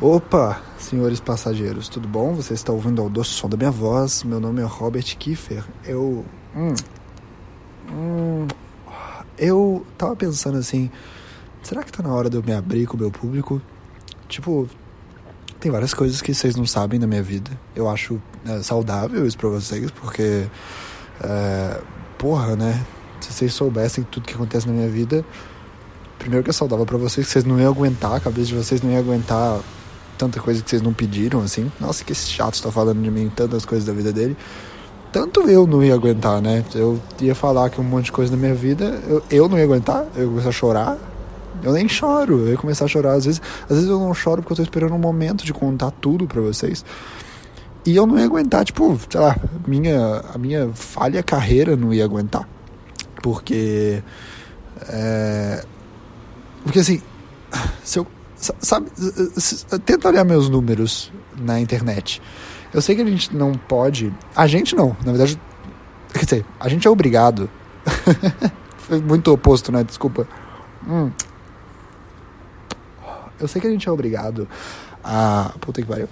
Opa, senhores passageiros, tudo bom? Você está ouvindo ao doce som da minha voz. Meu nome é Robert Kiefer. Eu. Hum, hum, eu tava pensando assim: será que tá na hora de eu me abrir com o meu público? Tipo, tem várias coisas que vocês não sabem da minha vida. Eu acho é, saudável isso pra vocês, porque. É, porra, né? Se vocês soubessem tudo que acontece na minha vida, primeiro que é saudável para vocês, que vocês não iam aguentar, a cabeça de vocês não ia aguentar tanta coisa que vocês não pediram, assim. Nossa, que chato está falando de mim, tantas coisas da vida dele. Tanto eu não ia aguentar, né? Eu ia falar que um monte de coisa da minha vida, eu, eu não ia aguentar, eu ia começar a chorar. Eu nem choro, eu ia começar a chorar. Às vezes, às vezes eu não choro porque eu tô esperando um momento de contar tudo para vocês. E eu não ia aguentar, tipo, sei lá, minha, a minha falha carreira não ia aguentar. Porque. É, porque assim, se eu sabe, tenta olhar meus números na internet. Eu sei que a gente não pode. A gente não, na verdade. Quer dizer, a gente é obrigado. Foi muito oposto, né? Desculpa. Hum. Eu sei que a gente é obrigado a. Puta que pariu.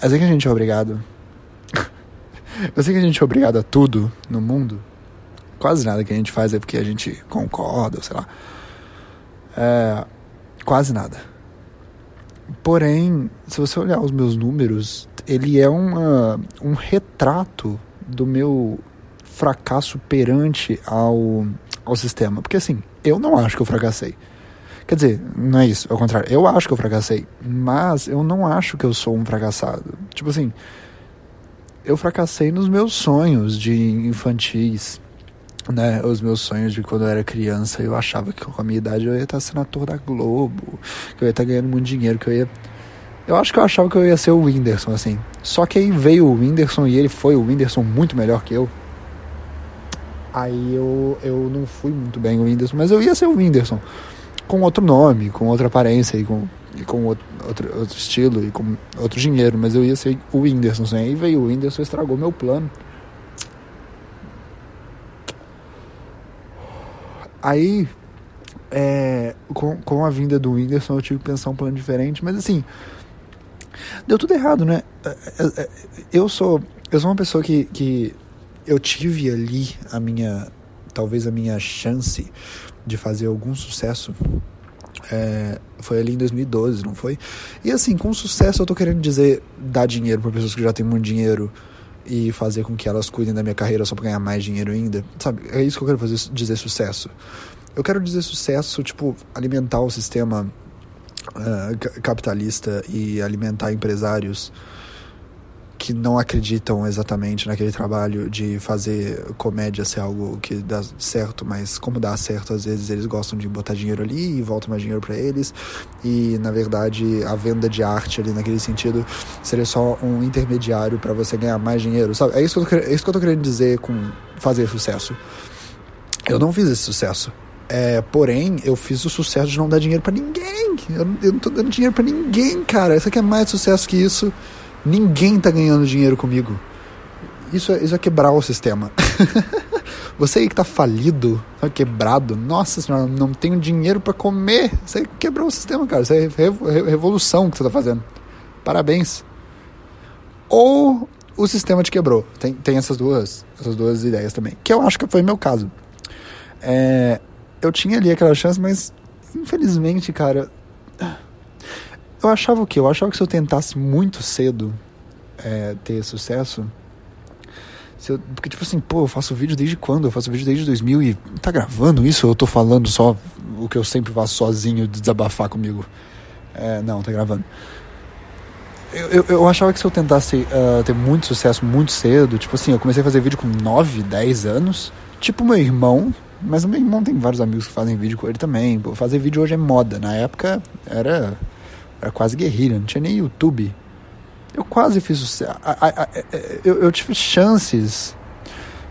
Eu sei que a gente é obrigado. Eu sei que a gente é obrigado a tudo no mundo. Quase nada que a gente faz é porque a gente concorda, sei lá. É, quase nada. Porém, se você olhar os meus números, ele é uma, um retrato do meu fracasso perante ao, ao sistema. Porque assim, eu não acho que eu fracassei. Quer dizer, não é isso, ao contrário, eu acho que eu fracassei, mas eu não acho que eu sou um fracassado. Tipo assim, eu fracassei nos meus sonhos de infantis, né, os meus sonhos de quando eu era criança, eu achava que com a minha idade eu ia estar sendo ator da Globo, que eu ia estar ganhando muito dinheiro, que eu ia. Eu acho que eu achava que eu ia ser o Whindersson, assim. Só que aí veio o Whindersson e ele foi o Whindersson muito melhor que eu. Aí eu, eu não fui muito bem o Whindersson, mas eu ia ser o Whindersson. Com outro nome, com outra aparência e com, e com outro, outro, outro estilo e com outro dinheiro, mas eu ia ser o Whindersson. Assim. Aí veio o Whindersson e estragou meu plano. Aí, é, com, com a vinda do Whindersson, eu tive que pensar um plano diferente, mas assim, deu tudo errado, né? É, é, é, eu sou, eu sou uma pessoa que, que eu tive ali a minha, talvez a minha chance de fazer algum sucesso. É, foi ali em 2012, não foi? E assim, com sucesso eu tô querendo dizer dar dinheiro para pessoas que já têm muito dinheiro e fazer com que elas cuidem da minha carreira só para ganhar mais dinheiro ainda. Sabe? É isso que eu quero fazer, dizer sucesso. Eu quero dizer sucesso, tipo, alimentar o sistema uh, capitalista e alimentar empresários que não acreditam exatamente naquele trabalho de fazer comédia ser algo que dá certo, mas como dá certo, às vezes eles gostam de botar dinheiro ali e volta mais dinheiro para eles. E na verdade, a venda de arte ali naquele sentido seria só um intermediário para você ganhar mais dinheiro, sabe? É isso, que eu tô, é isso que eu tô querendo dizer com fazer sucesso. Eu não fiz esse sucesso. É, porém, eu fiz o sucesso de não dar dinheiro para ninguém. Eu, eu, não tô dando dinheiro para ninguém, cara. Isso aqui é mais sucesso que isso. Ninguém tá ganhando dinheiro comigo. Isso é, isso é quebrar o sistema. Você aí que tá falido, tá quebrado, nossa senhora, não tenho dinheiro para comer. Você quebrou o sistema, cara. Isso é revolução que você tá fazendo. Parabéns. Ou o sistema te quebrou. Tem, tem essas duas essas duas ideias também. Que eu acho que foi meu caso. É, eu tinha ali aquela chance, mas infelizmente, cara eu achava o quê? Eu achava que se eu tentasse muito cedo é, ter sucesso. Eu, porque, tipo assim, pô, eu faço vídeo desde quando? Eu faço vídeo desde 2000 e. Tá gravando isso? Ou eu tô falando só o que eu sempre faço sozinho de desabafar comigo? É, não, tá gravando. Eu, eu, eu, achava que se eu tentasse uh, ter muito sucesso muito cedo, tipo assim, eu comecei a fazer vídeo com 9, 10 anos, tipo meu irmão, mas o meu irmão tem vários amigos que fazem vídeo com ele também. Pô, fazer vídeo hoje é moda, na época era era quase guerrilha, não tinha nem YouTube. Eu quase fiz sucesso. Eu, eu tive chances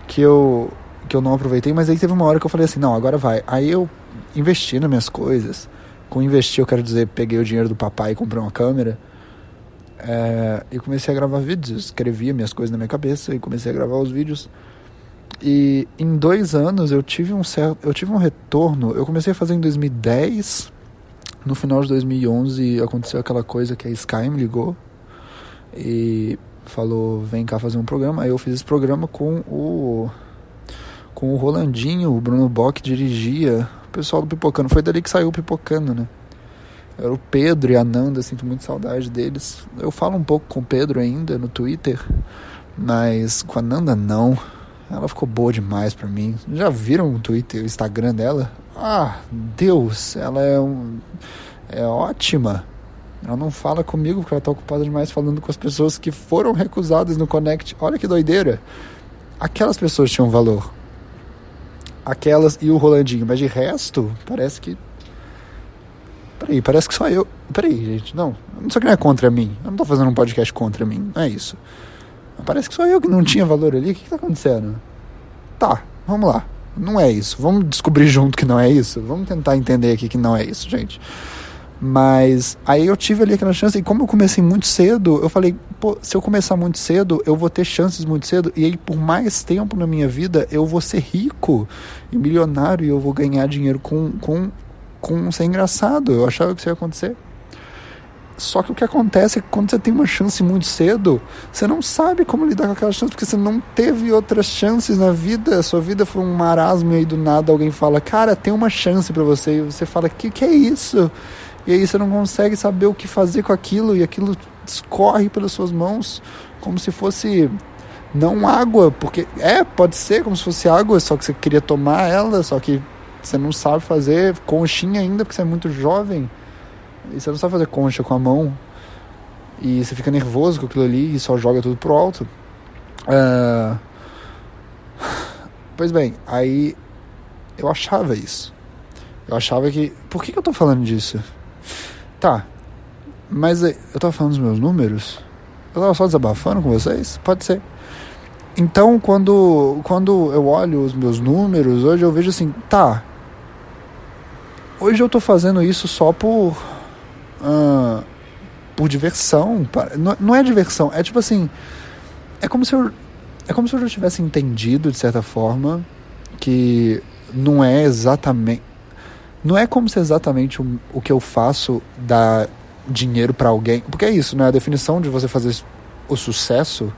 que eu, que eu não aproveitei, mas aí teve uma hora que eu falei assim: não, agora vai. Aí eu investi nas minhas coisas. Com investir, eu quero dizer, peguei o dinheiro do papai e comprei uma câmera. É, e comecei a gravar vídeos. Escrevia minhas coisas na minha cabeça e comecei a gravar os vídeos. E em dois anos eu tive um certo, eu tive um retorno. Eu comecei a fazer em 2010 no final de 2011 aconteceu aquela coisa que a Sky me ligou e falou: vem cá fazer um programa. Aí eu fiz esse programa com o. Com o Rolandinho, o Bruno Bock dirigia, o pessoal do Pipocano. Foi dali que saiu o Pipocano, né? Era o Pedro e a Nanda, sinto muito saudade deles. Eu falo um pouco com o Pedro ainda no Twitter, mas com a Nanda não. Ela ficou boa demais pra mim. Já viram o Twitter, o Instagram dela? Ah, Deus, ela é um, é ótima. Ela não fala comigo porque ela tá ocupada demais falando com as pessoas que foram recusadas no Connect. Olha que doideira. Aquelas pessoas tinham valor. Aquelas e o Rolandinho, mas de resto, parece que Peraí, parece que só eu. Peraí, gente, não. Não sei que não é contra mim. Eu não tô fazendo um podcast contra mim. Não é isso. Parece que só eu que não tinha valor ali. O que, que tá acontecendo? Tá, vamos lá. Não é isso. Vamos descobrir junto que não é isso. Vamos tentar entender aqui que não é isso, gente. Mas aí eu tive ali aquela chance, e como eu comecei muito cedo, eu falei, pô, se eu começar muito cedo, eu vou ter chances muito cedo, e aí por mais tempo na minha vida, eu vou ser rico e milionário, e eu vou ganhar dinheiro com, com, com ser engraçado. Eu achava que isso ia acontecer. Só que o que acontece é que quando você tem uma chance muito cedo, você não sabe como lidar com aquela chance, porque você não teve outras chances na vida. Sua vida foi um marasmo e aí do nada alguém fala, cara, tem uma chance para você. E você fala, que que é isso? E aí você não consegue saber o que fazer com aquilo e aquilo escorre pelas suas mãos como se fosse não água, porque é, pode ser como se fosse água, só que você queria tomar ela, só que você não sabe fazer conchinha ainda porque você é muito jovem. E você não sabe fazer concha com a mão. E você fica nervoso com aquilo ali e só joga tudo pro alto. Uh... Pois bem, aí eu achava isso. Eu achava que. Por que, que eu tô falando disso? Tá. Mas eu tava falando dos meus números? Eu tava só desabafando com vocês? Pode ser. Então, quando, quando eu olho os meus números, hoje eu vejo assim, tá. Hoje eu tô fazendo isso só por uh, por diversão. Não, não é diversão, é tipo assim. É como se eu. É como se eu já tivesse entendido, de certa forma, que não é exatamente. Não é como se exatamente o, o que eu faço dá dinheiro para alguém. Porque é isso, né? A definição de você fazer o sucesso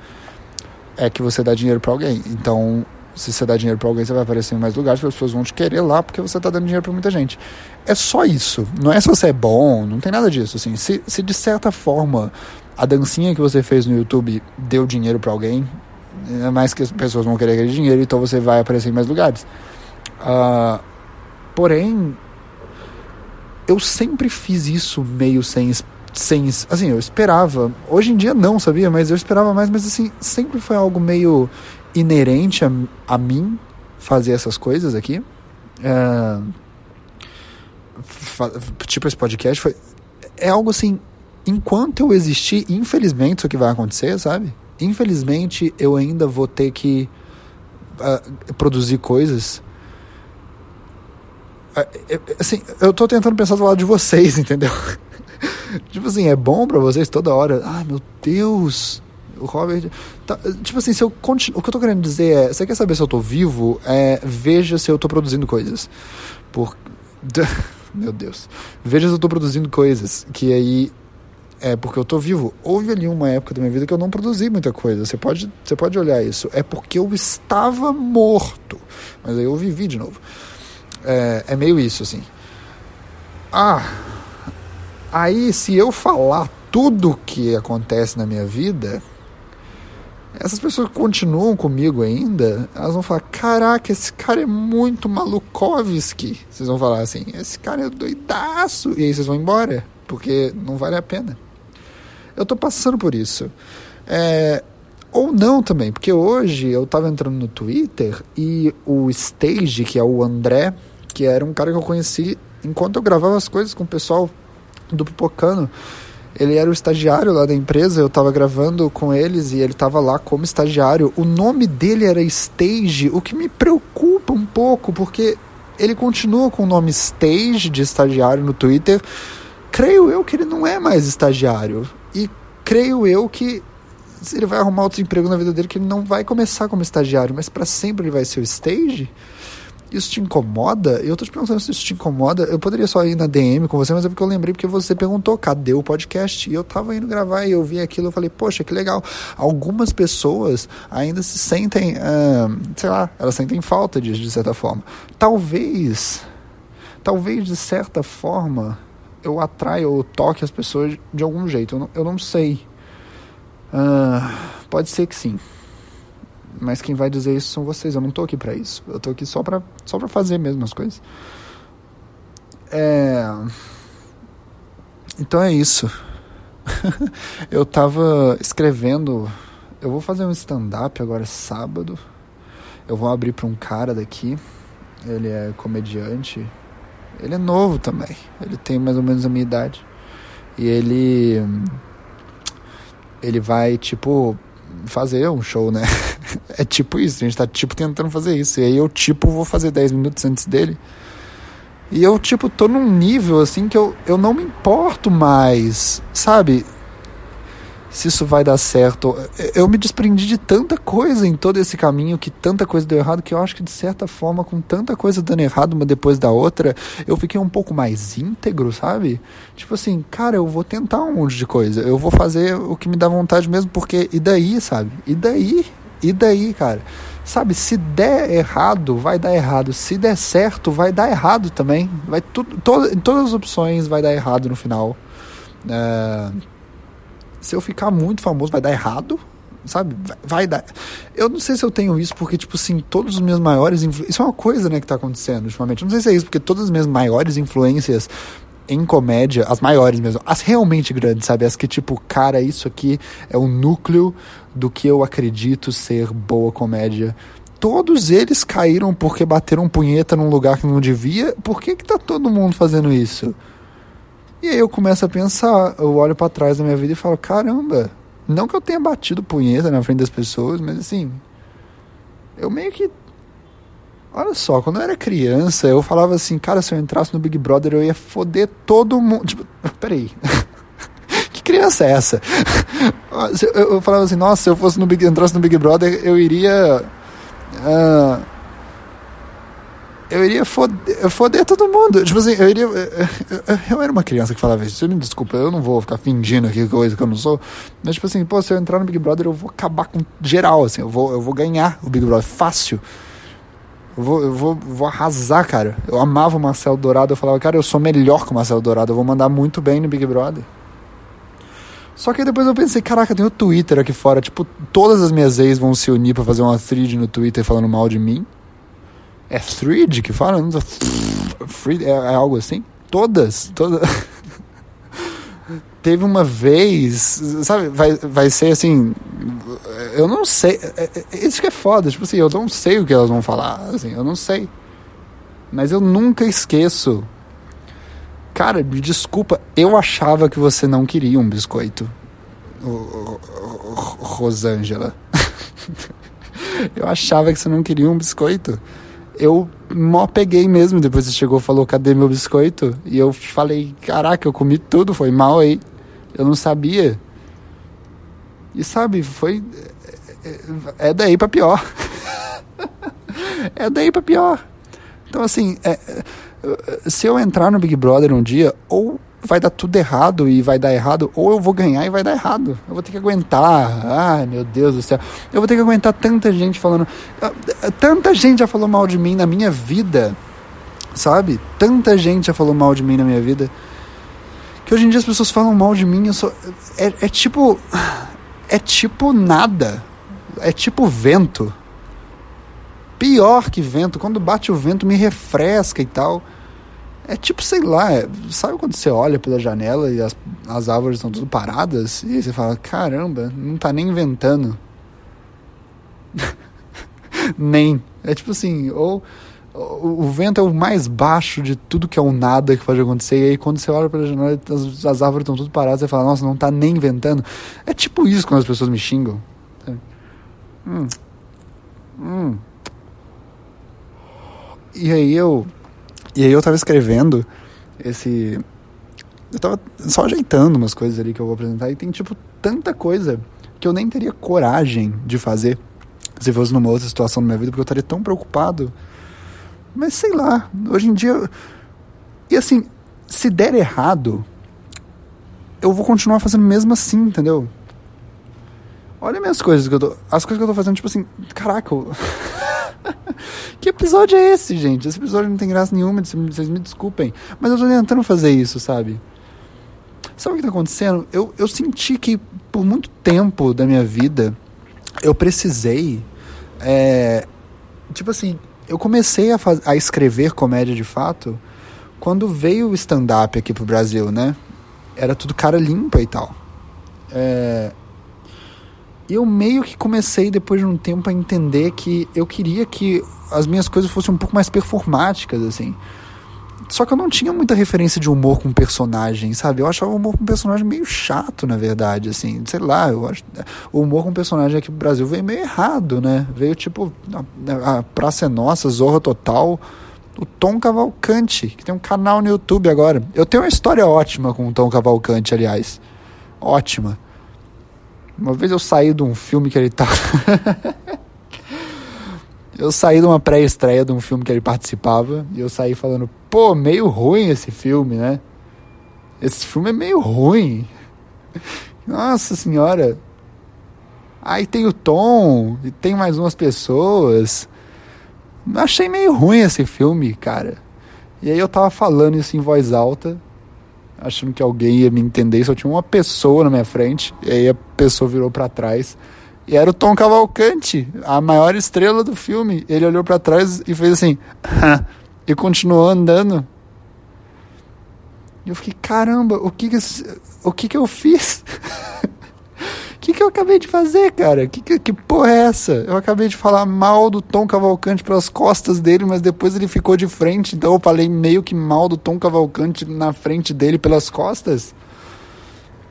é que você dá dinheiro para alguém. Então, se você dá dinheiro para alguém, você vai aparecer em mais lugares, as pessoas vão te querer lá porque você está dando dinheiro para muita gente. É só isso. Não é se você é bom, não tem nada disso. Assim, se, se de certa forma a dancinha que você fez no YouTube deu dinheiro para alguém, é mais que as pessoas vão querer aquele dinheiro, então você vai aparecer em mais lugares. Uh, porém, eu sempre fiz isso meio sem sem assim eu esperava hoje em dia não sabia mas eu esperava mais mas assim sempre foi algo meio inerente a, a mim fazer essas coisas aqui. É, tipo esse podcast foi é algo assim enquanto eu existir infelizmente isso que vai acontecer sabe? Infelizmente eu ainda vou ter que uh, produzir coisas. Uh, assim eu tô tentando pensar do lado de vocês entendeu? Tipo assim é bom para vocês toda hora. Ai meu Deus o Robert. Tá, tipo assim, se eu continuo, o que eu tô querendo dizer é: você quer saber se eu tô vivo? É, veja se eu tô produzindo coisas. Por. Meu Deus. Veja se eu tô produzindo coisas. Que aí. É porque eu tô vivo. Houve ali uma época da minha vida que eu não produzi muita coisa. Você pode, você pode olhar isso. É porque eu estava morto. Mas aí eu vivi de novo. É, é meio isso, assim. Ah. Aí, se eu falar tudo que acontece na minha vida, essas pessoas que continuam comigo ainda, elas vão falar: caraca, esse cara é muito malukovski. Vocês vão falar assim: esse cara é doidaço. E aí vocês vão embora, porque não vale a pena. Eu tô passando por isso. É, ou não também, porque hoje eu tava entrando no Twitter e o Stage, que é o André, que era um cara que eu conheci enquanto eu gravava as coisas com o pessoal do Pipocano ele era o estagiário lá da empresa, eu estava gravando com eles e ele estava lá como estagiário. O nome dele era Stage, o que me preocupa um pouco, porque ele continua com o nome Stage de estagiário no Twitter. Creio eu que ele não é mais estagiário. E creio eu que ele vai arrumar outro emprego na vida dele que ele não vai começar como estagiário, mas para sempre ele vai ser o Stage. Isso te incomoda? Eu tô te perguntando se isso te incomoda. Eu poderia só ir na DM com você, mas é porque eu lembrei porque você perguntou, cadê o podcast? E eu tava indo gravar e eu vi aquilo eu falei, poxa, que legal. Algumas pessoas ainda se sentem, uh, sei lá, elas sentem falta disso de certa forma. Talvez, talvez de certa forma eu atraia ou toque as pessoas de algum jeito. Eu não, eu não sei. Uh, pode ser que sim. Mas quem vai dizer isso são vocês. Eu não tô aqui para isso. Eu tô aqui só para só para fazer mesmo as coisas. É... Então é isso. eu tava escrevendo. Eu vou fazer um stand-up agora sábado. Eu vou abrir para um cara daqui. Ele é comediante. Ele é novo também. Ele tem mais ou menos a minha idade. E ele. Ele vai, tipo, fazer um show, né? é tipo isso, a gente tá tipo tentando fazer isso. E aí eu tipo vou fazer 10 minutos antes dele. E eu tipo tô num nível assim que eu, eu não me importo mais, sabe? se isso vai dar certo. Eu me desprendi de tanta coisa em todo esse caminho, que tanta coisa deu errado, que eu acho que de certa forma, com tanta coisa dando errado uma depois da outra, eu fiquei um pouco mais íntegro, sabe? Tipo assim, cara, eu vou tentar um monte de coisa, eu vou fazer o que me dá vontade mesmo, porque e daí, sabe? E daí? E daí, cara? Sabe, se der errado, vai dar errado. Se der certo, vai dar errado também. Vai tudo, to, todas as opções vai dar errado no final. Uh, se eu ficar muito famoso, vai dar errado, sabe? Vai, vai, dar. Eu não sei se eu tenho isso, porque, tipo assim, todos os meus maiores. Influ... Isso é uma coisa, né, que tá acontecendo ultimamente. Eu não sei se é isso, porque todas as minhas maiores influências em comédia, as maiores mesmo, as realmente grandes, sabe? As que, tipo, cara, isso aqui é o núcleo do que eu acredito ser boa comédia. Todos eles caíram porque bateram punheta num lugar que não devia. Por que, que tá todo mundo fazendo isso? E aí eu começo a pensar, eu olho para trás da minha vida e falo, caramba, não que eu tenha batido punheta na frente das pessoas, mas assim, eu meio que Olha só, quando eu era criança, eu falava assim, cara, se eu entrasse no Big Brother, eu ia foder todo mundo. Tipo, peraí. que criança é essa? eu, eu, falava assim, nossa, se eu fosse no Big, entrasse no Big Brother, eu iria. Uh, eu iria foder, foder todo mundo. Tipo assim, eu iria. Eu, eu, era uma criança que falava isso. Me desculpa, eu não vou ficar fingindo aqui coisa que eu não sou. Mas, tipo assim, pô, se eu entrar no Big Brother, eu vou acabar com geral, assim. Eu vou, eu vou ganhar o Big Brother fácil. Eu vou, eu vou, vou arrasar, cara. Eu amava o Marcelo Dourado. Eu falava, cara, eu sou melhor que o Marcelo Dourado. Eu vou mandar muito bem no Big Brother. Só que depois eu pensei, caraca, tem o Twitter aqui fora. Tipo, todas as minhas ex vão se unir para fazer uma thread no Twitter falando mal de mim. É thread que fala? É, é algo assim? Todas, todas. Teve uma vez, sabe, vai, vai ser assim, eu não sei, é, é, isso que é foda, tipo assim, eu não sei o que elas vão falar, assim, eu não sei. Mas eu nunca esqueço. Cara, me desculpa, eu achava que você não queria um biscoito. Rosângela. eu achava que você não queria um biscoito eu mó peguei mesmo. Depois você chegou e falou, cadê meu biscoito? E eu falei, caraca, eu comi tudo, foi mal aí. Eu não sabia. E sabe, foi. É, é daí para pior. é daí para pior. Então, assim, é, é, se eu entrar no Big Brother um dia, ou vai dar tudo errado e vai dar errado, ou eu vou ganhar e vai dar errado. Eu vou ter que aguentar. Ai, meu Deus do céu. Eu vou ter que aguentar tanta gente falando. Ah, tanta gente já falou mal de mim na minha vida. Sabe? Tanta gente já falou mal de mim na minha vida. Que hoje em dia as pessoas falam mal de mim. Eu sou. É, é tipo. É tipo nada. É tipo vento. Pior que vento. Quando bate o vento, me refresca e tal. É tipo, sei lá, é, sabe quando você olha pela janela e as, as árvores estão tudo paradas? E você fala, caramba, não tá nem inventando. nem. É tipo assim, ou o, vento é o mais baixo de tudo que é o nada que pode acontecer. E aí quando você olha pela janela as, as árvores estão tudo paradas, você fala, nossa, não tá nem inventando. É tipo isso quando as pessoas me xingam. Hum. Hum. E aí eu e aí eu tava escrevendo esse. Eu tava só ajeitando umas coisas ali que eu vou apresentar e tem, tipo, tanta coisa que eu nem teria coragem de fazer se fosse numa outra situação na minha vida, porque eu estaria tão preocupado Mas sei lá, hoje em dia. E assim, se der errado, eu vou continuar fazendo mesmo assim, entendeu? Olha minhas coisas que eu tô. As coisas que eu tô fazendo, tipo assim, caraca. Eu... que episódio é esse, gente? Esse episódio não tem graça nenhuma, vocês me desculpem. Mas eu tô tentando fazer isso, sabe? Sabe o que tá acontecendo? Eu, eu senti que por muito tempo da minha vida eu precisei. É, tipo assim, eu comecei a, a escrever comédia de fato quando veio o stand-up aqui pro Brasil, né? Era tudo cara limpa e tal. É, eu meio que comecei depois de um tempo a entender que eu queria que as minhas coisas fossem um pouco mais performáticas, assim. Só que eu não tinha muita referência de humor com personagem, sabe? Eu achava o humor com personagem meio chato, na verdade, assim. Sei lá, eu acho. O humor com personagem aqui no Brasil veio meio errado, né? Veio tipo. A, a Praça é Nossa, Zorra Total. O Tom Cavalcante, que tem um canal no YouTube agora. Eu tenho uma história ótima com o Tom Cavalcante, aliás. Ótima. Uma vez eu saí de um filme que ele tá. eu saí de uma pré-estreia de um filme que ele participava e eu saí falando, pô, meio ruim esse filme, né? Esse filme é meio ruim. Nossa senhora. Aí tem o Tom e tem mais umas pessoas. Achei meio ruim esse filme, cara. E aí eu tava falando isso em voz alta achando que alguém ia me entender, só tinha uma pessoa na minha frente, e aí a pessoa virou para trás. E era o Tom Cavalcante, a maior estrela do filme. Ele olhou para trás e fez assim, e continuou andando. E eu fiquei, caramba, o que que, o que, que eu fiz? que, que eu acabei de fazer, cara? Que, que, que porra é essa? Eu acabei de falar mal do Tom Cavalcante pelas costas dele, mas depois ele ficou de frente, então eu falei meio que mal do Tom Cavalcante na frente dele pelas costas.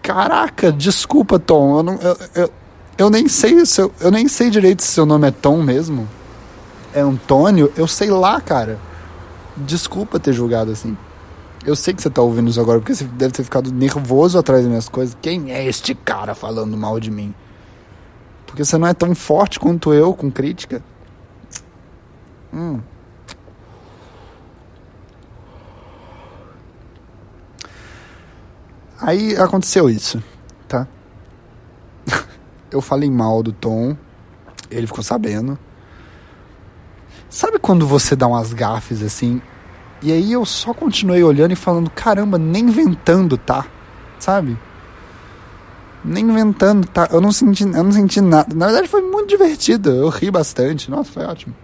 Caraca, desculpa, Tom. Eu, não, eu, eu, eu nem sei se eu nem sei direito se seu nome é Tom mesmo. É Antônio? Eu sei lá, cara. Desculpa ter julgado assim. Eu sei que você tá ouvindo isso agora, porque você deve ter ficado nervoso atrás das minhas coisas. Quem é este cara falando mal de mim? Porque você não é tão forte quanto eu com crítica. Hum. Aí aconteceu isso, tá? eu falei mal do Tom, ele ficou sabendo. Sabe quando você dá umas gafes assim e aí eu só continuei olhando e falando, caramba, nem inventando, tá? Sabe? Nem inventando, tá? Eu não senti, eu não senti nada. Na verdade foi muito divertido, eu ri bastante. Nossa, foi ótimo.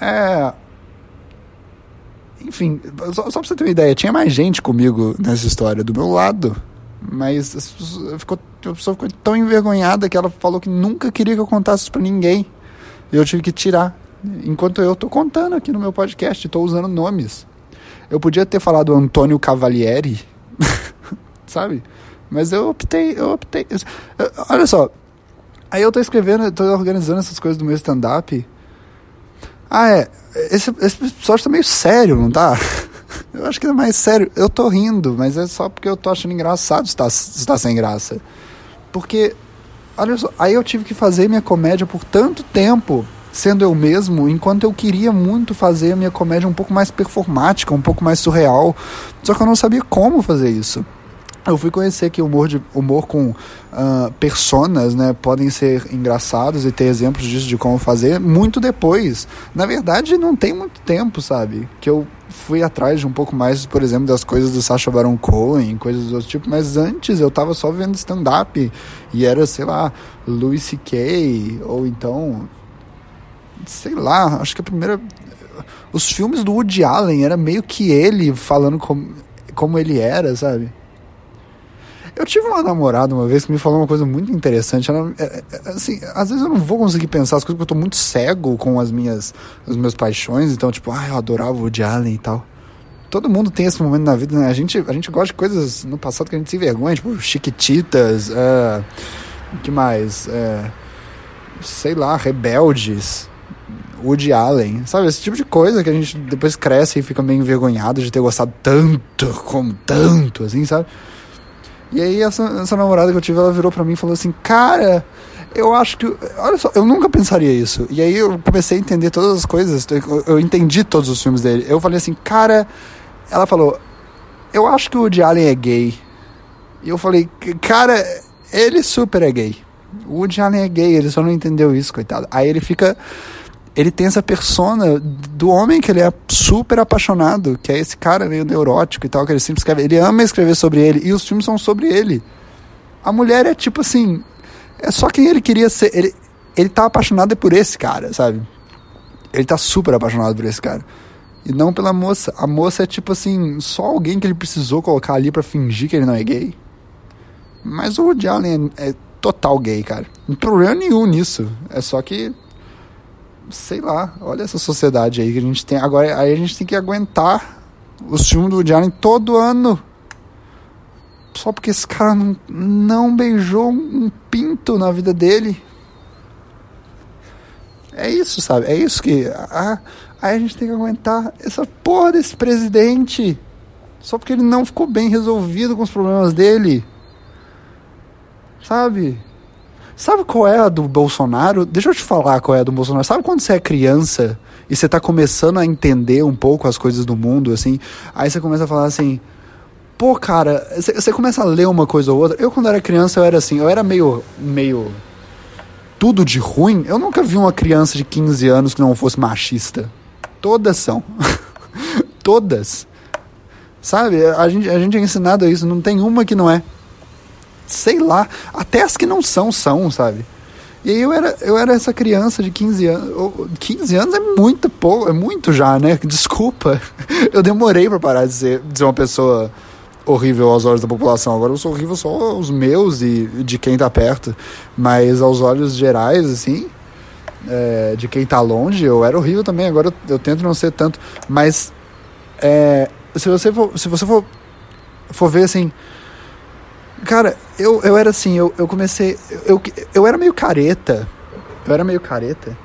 É. Enfim, só, só pra você ter uma ideia, tinha mais gente comigo nessa história, do meu lado. Mas ficou, a pessoa ficou tão envergonhada que ela falou que nunca queria que eu contasse isso pra ninguém. E eu tive que tirar enquanto eu estou contando aqui no meu podcast, estou usando nomes. Eu podia ter falado Antônio Cavalieri, sabe? Mas eu optei, eu optei. olha só, aí eu estou escrevendo, estou organizando essas coisas do meu stand-up. Ah, é. Esse, esse episódio tá meio sério, não tá? Eu acho que é mais sério. Eu tô rindo, mas é só porque eu tô achando engraçado estar, estar sem graça. Porque, olha só, aí eu tive que fazer minha comédia por tanto tempo sendo eu mesmo, enquanto eu queria muito fazer a minha comédia um pouco mais performática, um pouco mais surreal, só que eu não sabia como fazer isso. Eu fui conhecer que humor, de, humor com uh, personas né, podem ser engraçados e ter exemplos disso de como fazer muito depois. Na verdade, não tem muito tempo, sabe? Que eu fui atrás de um pouco mais, por exemplo, das coisas do Sacha Baron Cohen, coisas do outro tipo, mas antes eu tava só vendo stand-up e era, sei lá, Louis C.K. ou então sei lá, acho que a primeira. Os filmes do Woody Allen era meio que ele falando como, como ele era, sabe? Eu tive uma namorada uma vez que me falou uma coisa muito interessante. Ela, é, é, assim, às vezes eu não vou conseguir pensar as coisas porque eu tô muito cego com as minhas, as minhas paixões. Então, tipo, ah, eu adorava o Woody Allen e tal. Todo mundo tem esse momento na vida, né? A gente, a gente gosta de coisas no passado que a gente se envergonha, tipo, Chiquititas, uh, que mais? Uh, sei lá, Rebeldes. Woody Allen, sabe? Esse tipo de coisa que a gente depois cresce e fica meio envergonhado de ter gostado tanto, como tanto, assim, sabe? E aí essa, essa namorada que eu tive, ela virou pra mim e falou assim, cara, eu acho que. Olha só, eu nunca pensaria isso. E aí eu comecei a entender todas as coisas. Eu entendi todos os filmes dele. Eu falei assim, cara. Ela falou, eu acho que o Woody Allen é gay. E eu falei, cara, ele super é gay. O Woody Allen é gay, ele só não entendeu isso, coitado. Aí ele fica. Ele tem essa persona do homem que ele é super apaixonado, que é esse cara meio neurótico e tal, que ele sempre escreve. Ele ama escrever sobre ele, e os filmes são sobre ele. A mulher é tipo assim. É só quem ele queria ser. Ele, ele tá apaixonado por esse cara, sabe? Ele tá super apaixonado por esse cara. E não pela moça. A moça é tipo assim, só alguém que ele precisou colocar ali para fingir que ele não é gay. Mas o Woody Allen é, é total gay, cara. Não tem problema nenhum nisso. É só que. Sei lá, olha essa sociedade aí que a gente tem. Agora aí a gente tem que aguentar os filmes do Woody todo ano. Só porque esse cara não, não beijou um pinto na vida dele. É isso, sabe? É isso que. Ah, aí a gente tem que aguentar essa porra desse presidente. Só porque ele não ficou bem resolvido com os problemas dele. Sabe? Sabe qual é a do Bolsonaro? Deixa eu te falar qual é a do Bolsonaro. Sabe quando você é criança e você tá começando a entender um pouco as coisas do mundo, assim? Aí você começa a falar assim. Pô, cara, você começa a ler uma coisa ou outra. Eu, quando era criança, eu era assim, eu era meio. meio. tudo de ruim. Eu nunca vi uma criança de 15 anos que não fosse machista. Todas são. Todas. Sabe? A gente, a gente é ensinado a isso, não tem uma que não é sei lá, até as que não são, são, sabe? E aí eu era, eu era essa criança de 15 anos. 15 anos é muito pouco, é muito já, né? Desculpa. Eu demorei para parar de ser, de ser uma pessoa horrível aos olhos da população. Agora eu sou horrível só aos meus e de quem tá perto. Mas aos olhos gerais, assim, é, de quem tá longe, eu era horrível também. Agora eu, eu tento não ser tanto. Mas é, se você for, se você for, for ver assim Cara, eu, eu era assim, eu, eu comecei. Eu, eu era meio careta. Eu era meio careta.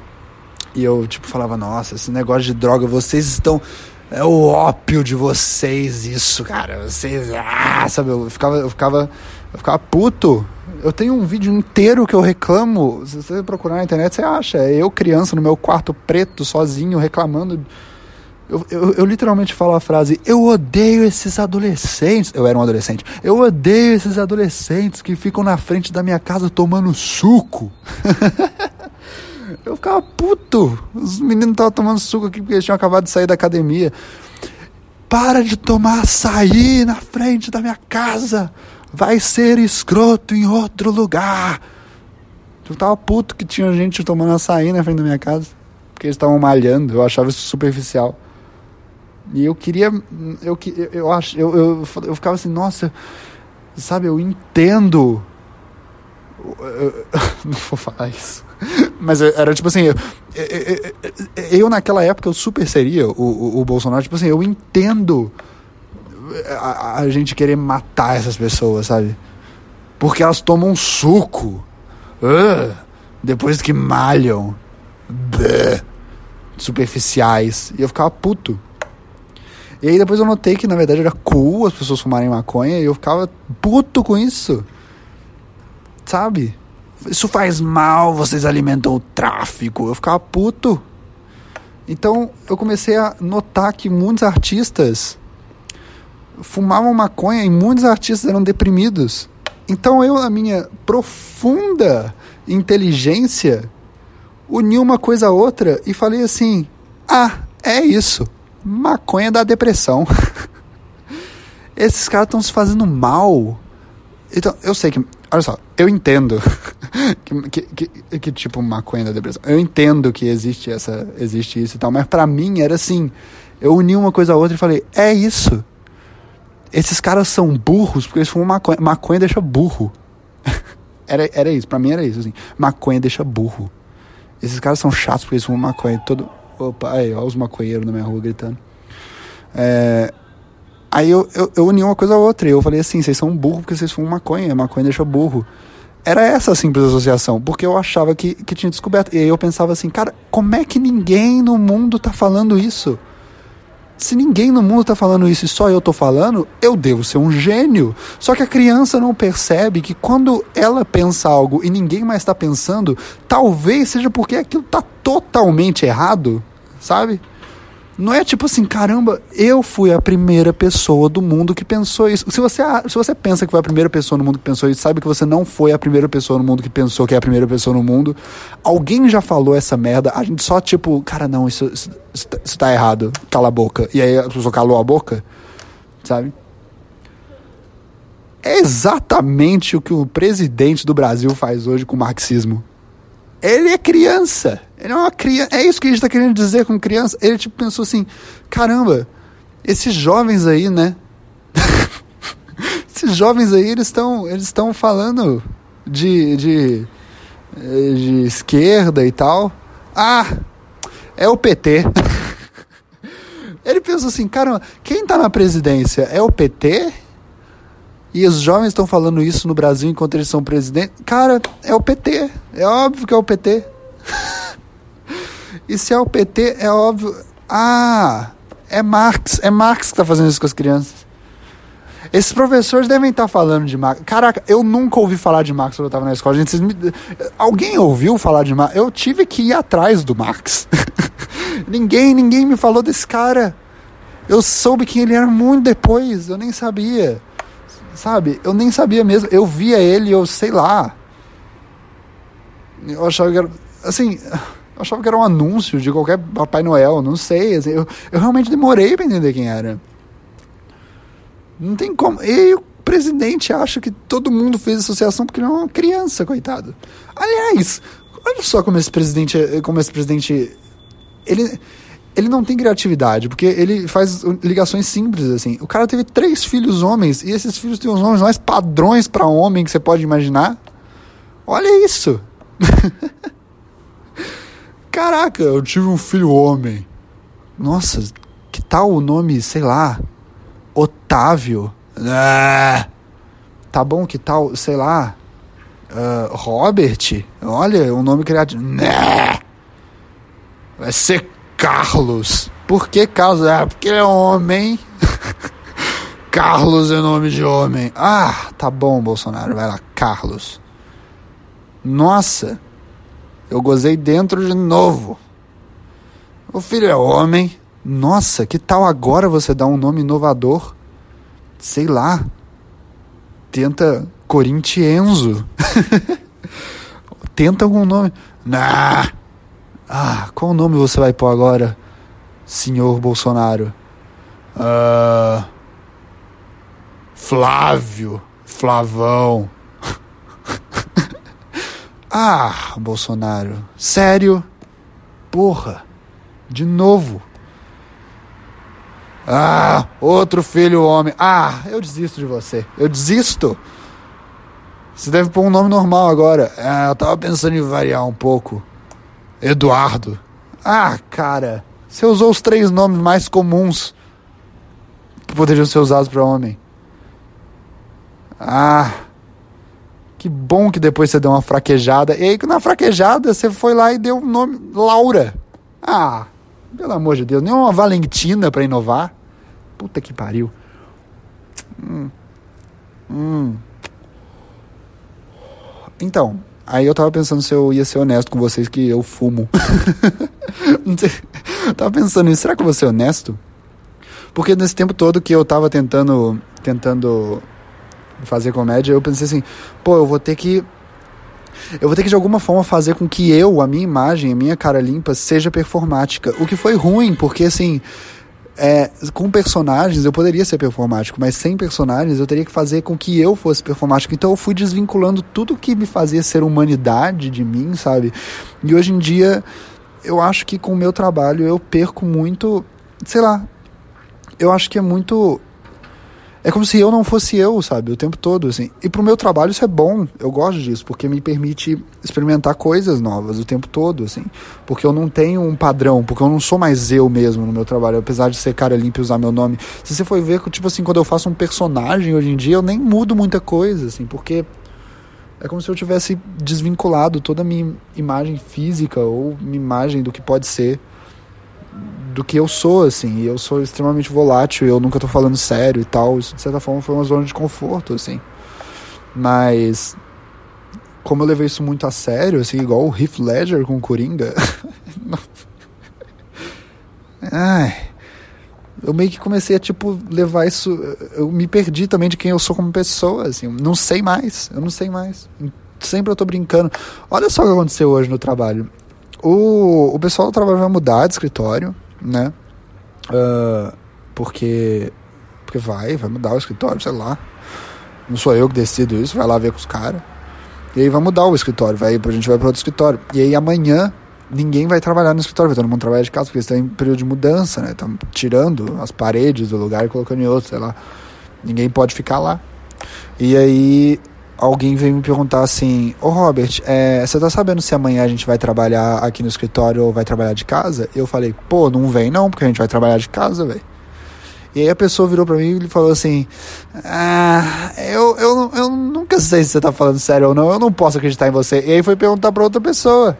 E eu, tipo, falava, nossa, esse negócio de droga, vocês estão. É o ópio de vocês, isso, cara. Vocês. Ah, sabe? Eu ficava, eu ficava. Eu ficava puto. Eu tenho um vídeo inteiro que eu reclamo. Se você procurar na internet, você acha. É eu, criança, no meu quarto preto, sozinho, reclamando eu, eu, eu, literalmente falo a frase: Eu odeio esses adolescentes. Eu era um adolescente. Eu odeio esses adolescentes que ficam na frente da minha casa tomando suco. eu ficava puto. Os meninos estavam tomando suco aqui porque eles tinham acabado de sair da academia. Para de tomar açaí na frente da minha casa. Vai ser escroto em outro lugar. Eu tava puto que tinha gente tomando açaí na frente da minha casa. Porque eles estavam malhando. Eu achava isso superficial. E eu queria. Eu, eu, eu, acho, eu, eu, eu ficava assim, nossa, sabe, eu entendo. Eu, não vou falar isso. Mas era tipo assim, eu, eu, naquela época eu super seria o, o, o Bolsonaro, tipo assim, eu entendo a, a, gente querer matar essas pessoas, sabe? Porque elas tomam suco. Uh, depois que malham. Bleh, superficiais. E eu ficava puto. E aí depois eu notei que na verdade era cool as pessoas fumarem maconha e eu ficava puto com isso. Sabe? Isso faz mal, vocês alimentam o tráfico. Eu ficava puto. Então eu comecei a notar que muitos artistas fumavam maconha e muitos artistas eram deprimidos. Então eu, na minha profunda inteligência, uni uma coisa a outra e falei assim: ah, é isso maconha da depressão. Esses caras estão se fazendo mal. Então, eu sei que. Olha só, eu entendo que, que, que, que, tipo maconha da depressão. Eu entendo que existe essa, existe isso e tal, mas para mim era assim, eu uni uma coisa a outra e falei, é isso. Esses caras são burros porque eles fumam maconha. Maconha deixa burro. era, era isso, pra mim era isso, assim. Maconha deixa burro. Esses caras são chatos porque eles fumam maconha. Todo, Opa, aí, ó, os maconheiros na minha rua gritando. É, aí eu, eu, eu, uni uma coisa a outra. E eu falei assim: vocês são burros porque vocês fumam maconha. Maconha deixa burro. Era essa a simples associação, porque eu achava que, que tinha descoberto. E aí eu pensava assim: cara, como é que ninguém no mundo tá falando isso? se ninguém no mundo tá falando isso e só eu tô falando, eu devo ser um gênio. Só que a criança não percebe que quando ela pensa algo e ninguém mais está pensando, talvez seja porque aquilo tá totalmente errado, sabe? Não é tipo assim, caramba, eu fui a primeira pessoa do mundo que pensou isso. Se você, se você pensa que foi a primeira pessoa no mundo que pensou isso, sabe que você não foi a primeira pessoa no mundo que pensou que é a primeira pessoa no mundo. Alguém já falou essa merda, a gente só tipo, cara, não, isso, isso, isso, tá, isso tá errado, cala a boca. E aí a pessoa calou a boca, sabe? É exatamente o que o presidente do Brasil faz hoje com o marxismo. Ele é criança. Ele é uma criança. É isso que a gente está querendo dizer com criança. Ele tipo pensou assim: caramba, esses jovens aí, né? esses jovens aí, eles estão eles estão falando de, de, de esquerda e tal. Ah, é o PT. Ele pensou assim, caramba, quem está na presidência é o PT? E os jovens estão falando isso no Brasil enquanto eles são presidentes. Cara, é o PT. É óbvio que é o PT. e se é o PT, é óbvio. Ah, é Marx. É Marx que está fazendo isso com as crianças. Esses professores devem estar tá falando de Marx. Caraca, eu nunca ouvi falar de Marx quando eu estava na escola. Gente, me... Alguém ouviu falar de Marx? Eu tive que ir atrás do Marx. ninguém, ninguém me falou desse cara. Eu soube quem ele era muito depois. Eu nem sabia. Sabe? Eu nem sabia mesmo. Eu via ele, eu sei lá. Eu achava que era. Assim. Eu achava que era um anúncio de qualquer Papai Noel, não sei. Assim, eu, eu realmente demorei para entender quem era. Não tem como. E o presidente acha que todo mundo fez associação porque ele é uma criança, coitado. Aliás, olha só como esse presidente. Como esse presidente. Ele ele não tem criatividade, porque ele faz ligações simples, assim. O cara teve três filhos homens, e esses filhos têm os nomes mais padrões para homem que você pode imaginar. Olha isso! Caraca, eu tive um filho homem. Nossa, que tal o nome, sei lá, Otávio? Ah, tá bom, que tal, sei lá, uh, Robert? Olha, um nome criativo. Nah, vai ser Carlos. Por que Carlos? Ah, porque ele é homem. Carlos é nome de homem. Ah, tá bom, Bolsonaro. Vai lá, Carlos. Nossa, eu gozei dentro de novo. O filho é homem. Nossa, que tal agora você dar um nome inovador? Sei lá. Tenta Corintienzo. Tenta algum nome. Nah. Ah, qual nome você vai pôr agora, senhor Bolsonaro? Uh, Flávio, Flavão. Ah, Bolsonaro, sério? Porra, de novo. Ah, outro filho homem. Ah, eu desisto de você. Eu desisto. Você deve pôr um nome normal agora. Ah, eu tava pensando em variar um pouco. Eduardo. Ah, cara, você usou os três nomes mais comuns que poderiam ser usados para homem. Ah, que bom que depois você deu uma fraquejada. E aí, na fraquejada, você foi lá e deu o nome Laura. Ah, pelo amor de Deus, nem uma Valentina para inovar. Puta que pariu. Hum. Hum. Então, Aí eu tava pensando se eu ia ser honesto com vocês que eu fumo. tava pensando nisso, será que eu vou ser honesto? Porque nesse tempo todo que eu tava tentando tentando fazer comédia, eu pensei assim, pô, eu vou ter que eu vou ter que de alguma forma fazer com que eu, a minha imagem, a minha cara limpa seja performática. O que foi ruim, porque assim, é, com personagens eu poderia ser performático, mas sem personagens eu teria que fazer com que eu fosse performático. Então eu fui desvinculando tudo que me fazia ser humanidade de mim, sabe? E hoje em dia eu acho que com o meu trabalho eu perco muito, sei lá. Eu acho que é muito é como se eu não fosse eu, sabe, o tempo todo, assim. E pro meu trabalho isso é bom, eu gosto disso, porque me permite experimentar coisas novas o tempo todo, assim. Porque eu não tenho um padrão, porque eu não sou mais eu mesmo no meu trabalho, apesar de ser cara limpo e usar meu nome. Se você for ver, tipo assim, quando eu faço um personagem hoje em dia, eu nem mudo muita coisa, assim, porque é como se eu tivesse desvinculado toda a minha imagem física ou minha imagem do que pode ser do que eu sou, assim. Eu sou extremamente volátil, eu nunca tô falando sério e tal. Isso, de certa forma, foi uma zona de conforto, assim. Mas, como eu levei isso muito a sério, assim, igual o Heath Ledger com o Coringa. Ai. Eu meio que comecei a, tipo, levar isso. Eu me perdi também de quem eu sou como pessoa, assim. Não sei mais. Eu não sei mais. Sempre eu tô brincando. Olha só o que aconteceu hoje no trabalho. O, o pessoal do trabalho vai mudar de escritório né? Uh, porque porque vai, vai mudar o escritório, sei lá. Não sou eu que decido isso, vai lá ver com os caras. E aí vai mudar o escritório, vai, a gente vai para outro escritório. E aí amanhã ninguém vai trabalhar no escritório, vai todo mundo trabalhar de casa, porque está em período de mudança, né? Estão tirando as paredes do lugar e colocando em outro, sei lá. Ninguém pode ficar lá. E aí alguém veio me perguntar assim: Ô Robert, é, você tá sabendo se amanhã a gente vai trabalhar aqui no escritório ou vai trabalhar de casa? Eu falei: pô, não vem não, porque a gente vai trabalhar de casa, velho. E aí a pessoa virou pra mim e falou assim: Ah, eu, eu, eu nunca sei se você tá falando sério ou não, eu não posso acreditar em você. E aí foi perguntar pra outra pessoa.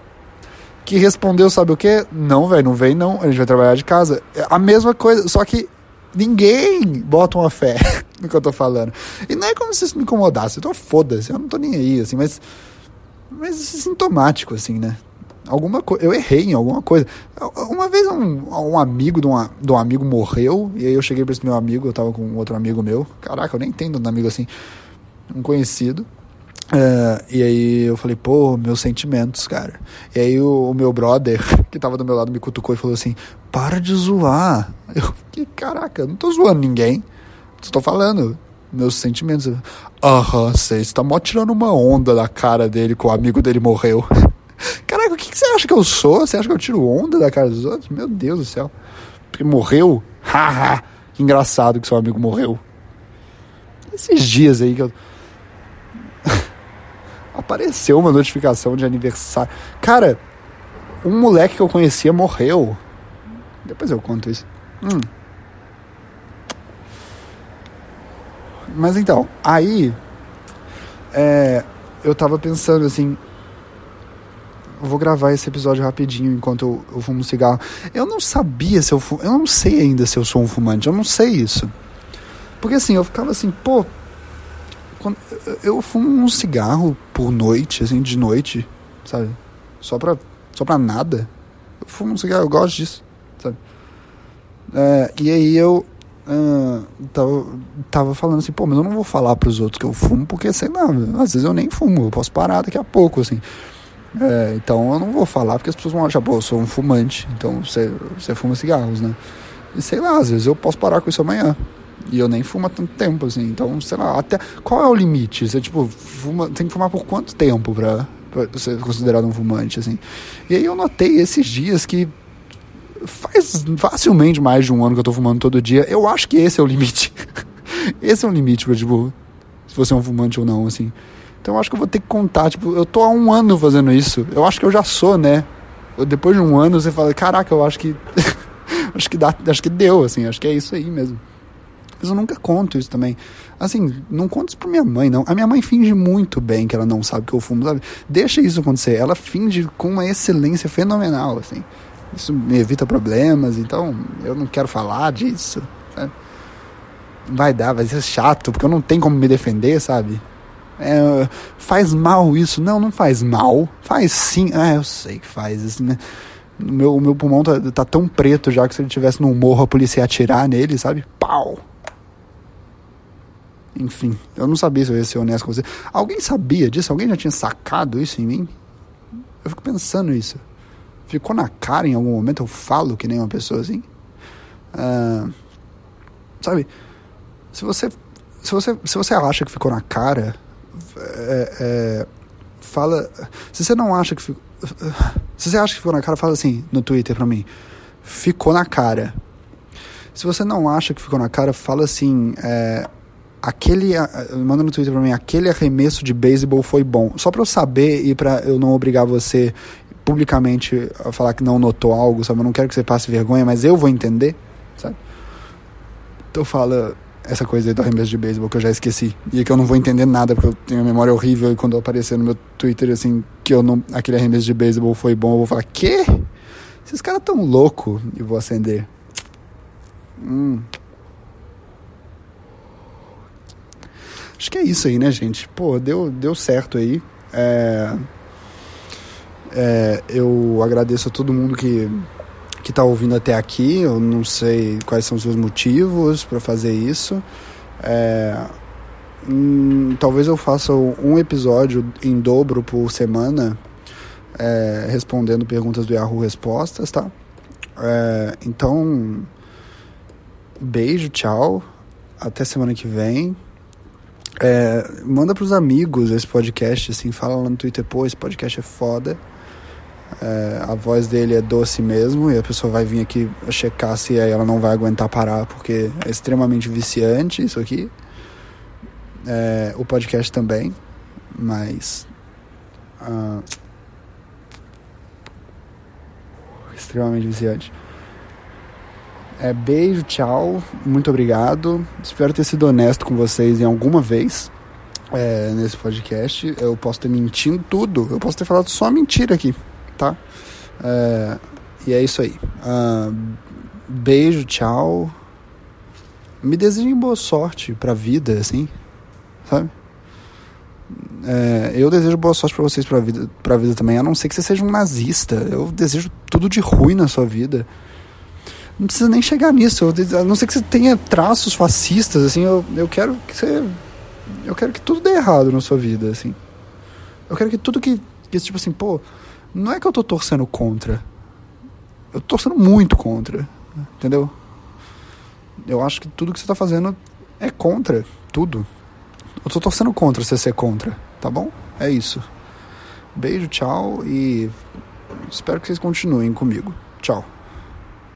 Que respondeu, sabe o que? Não, velho, não vem não, a gente vai trabalhar de casa. A mesma coisa, só que Ninguém bota uma fé no que eu tô falando. E não é como se isso me incomodasse. Tô foda-se, eu não tô nem aí, assim, mas. Mas isso é sintomático, assim, né? Alguma coisa. Eu errei em alguma coisa. Uma vez um, um amigo de um, de um amigo morreu, e aí eu cheguei pra esse meu amigo, eu tava com outro amigo meu. Caraca, eu nem entendo um amigo assim. Um conhecido. Uh, e aí eu falei, pô, meus sentimentos, cara. E aí o, o, meu brother, que tava do meu lado, me cutucou e falou assim: para de zoar. Eu fiquei, caraca, não tô zoando ninguém. Tô falando meus sentimentos. Aham, você está mó tirando uma onda da cara dele que o amigo dele morreu. Caraca, o que, que você acha que eu sou? Você acha que eu tiro onda da cara dos outros? Meu Deus do céu. Porque morreu? Haha, que engraçado que seu amigo morreu. Esses dias aí que eu apareceu uma notificação de aniversário. Cara, um moleque que eu conhecia morreu. Depois eu conto isso. Hum. Mas então, aí é, eu tava pensando assim. Vou gravar esse episódio rapidinho enquanto eu, eu fumo um cigarro. Eu não sabia se eu fumo, Eu não sei ainda se eu sou um fumante. Eu não sei isso. Porque assim, eu ficava assim, pô, quando, eu fumo um cigarro por noite, assim, de noite, sabe? Só pra, só pra nada. Eu fumo um cigarro, eu gosto disso, sabe? É, e aí eu uh, tava, tava falando assim, pô, mas eu não vou falar pros outros que eu fumo, porque, sei lá, às vezes eu nem fumo, eu posso parar daqui a pouco, assim. É, então eu não vou falar, porque as pessoas vão achar, pô, eu sou um fumante, então você, você fuma cigarros, né? E sei lá, às vezes eu posso parar com isso amanhã. E eu nem fumo há tanto tempo, assim. Então, sei lá, até. Qual é o limite? Você, tipo, fuma, tem que fumar por quanto tempo pra, pra ser considerado um fumante, assim? E aí eu notei esses dias que faz facilmente mais de um ano que eu tô fumando todo dia. Eu acho que esse é o limite. esse é o limite pra, tipo, se você é um fumante ou não, assim. Então eu acho que eu vou ter que contar, tipo, eu tô há um ano fazendo isso. Eu acho que eu já sou, né? Eu, depois de um ano você fala, caraca, eu acho que. acho que dá, acho que deu, assim, acho que é isso aí mesmo. Mas eu nunca conto isso também. Assim, não conto isso pra minha mãe, não. A minha mãe finge muito bem que ela não sabe que eu fumo, sabe? Deixa isso acontecer. Ela finge com uma excelência fenomenal, assim. Isso me evita problemas, então eu não quero falar disso, sabe? Vai dar, vai ser chato, porque eu não tenho como me defender, sabe? É, faz mal isso? Não, não faz mal. Faz sim. Ah, eu sei que faz isso, né? Meu, meu pulmão tá, tá tão preto já que se ele tivesse num morro a polícia ia atirar nele, sabe? Pau! Enfim, eu não sabia se eu ia ser honesto com você. Alguém sabia disso? Alguém já tinha sacado isso em mim? Eu fico pensando isso. Ficou na cara em algum momento? Eu falo que nem uma pessoa assim? Uh, sabe? Se você, se, você, se você acha que ficou na cara, é, é, fala. Se você não acha que ficou. Se você acha que ficou na cara, fala assim no Twitter pra mim. Ficou na cara. Se você não acha que ficou na cara, fala assim. É, aquele. Manda no Twitter pra mim, aquele arremesso de beisebol foi bom. Só pra eu saber e pra eu não obrigar você publicamente a falar que não notou algo, sabe? Eu não quero que você passe vergonha, mas eu vou entender, sabe? Então fala essa coisa aí do arremesso de beisebol que eu já esqueci. E que eu não vou entender nada, porque eu tenho uma memória horrível e quando aparecer no meu Twitter, assim, que eu não, aquele arremesso de beisebol foi bom, eu vou falar, quê? Esses caras tão louco e vou acender. Hum. Acho que é isso aí, né, gente? Pô, deu, deu certo aí. É, é, eu agradeço a todo mundo que que está ouvindo até aqui. Eu não sei quais são os seus motivos para fazer isso. É, hum, talvez eu faça um episódio em dobro por semana, é, respondendo perguntas do Yahoo Respostas, tá? É, então, beijo, tchau. Até semana que vem. É, manda pros amigos esse podcast, assim, fala lá no Twitter, pô, esse podcast é foda. É, a voz dele é doce mesmo e a pessoa vai vir aqui checar se ela não vai aguentar parar porque é extremamente viciante isso aqui. É, o podcast também, mas. Uh, extremamente viciante. É, beijo, tchau, muito obrigado. Espero ter sido honesto com vocês em alguma vez é, nesse podcast. Eu posso ter mentindo tudo, eu posso ter falado só mentira aqui tá? É, e é isso aí. Uh, beijo, tchau. Me desejem boa sorte pra vida, assim, sabe? É, eu desejo boa sorte para vocês pra vida, pra vida também, a não ser que você seja um nazista. Eu desejo tudo de ruim na sua vida. Não precisa nem chegar nisso. Eu, a não ser que você tenha traços fascistas, assim, eu, eu quero que você. Eu quero que tudo dê errado na sua vida, assim. Eu quero que tudo que. que tipo assim, pô, não é que eu tô torcendo contra. Eu tô torcendo muito contra. Entendeu? Eu acho que tudo que você tá fazendo é contra. Tudo. Eu tô torcendo contra você ser contra. Tá bom? É isso. Beijo, tchau e espero que vocês continuem comigo. Tchau.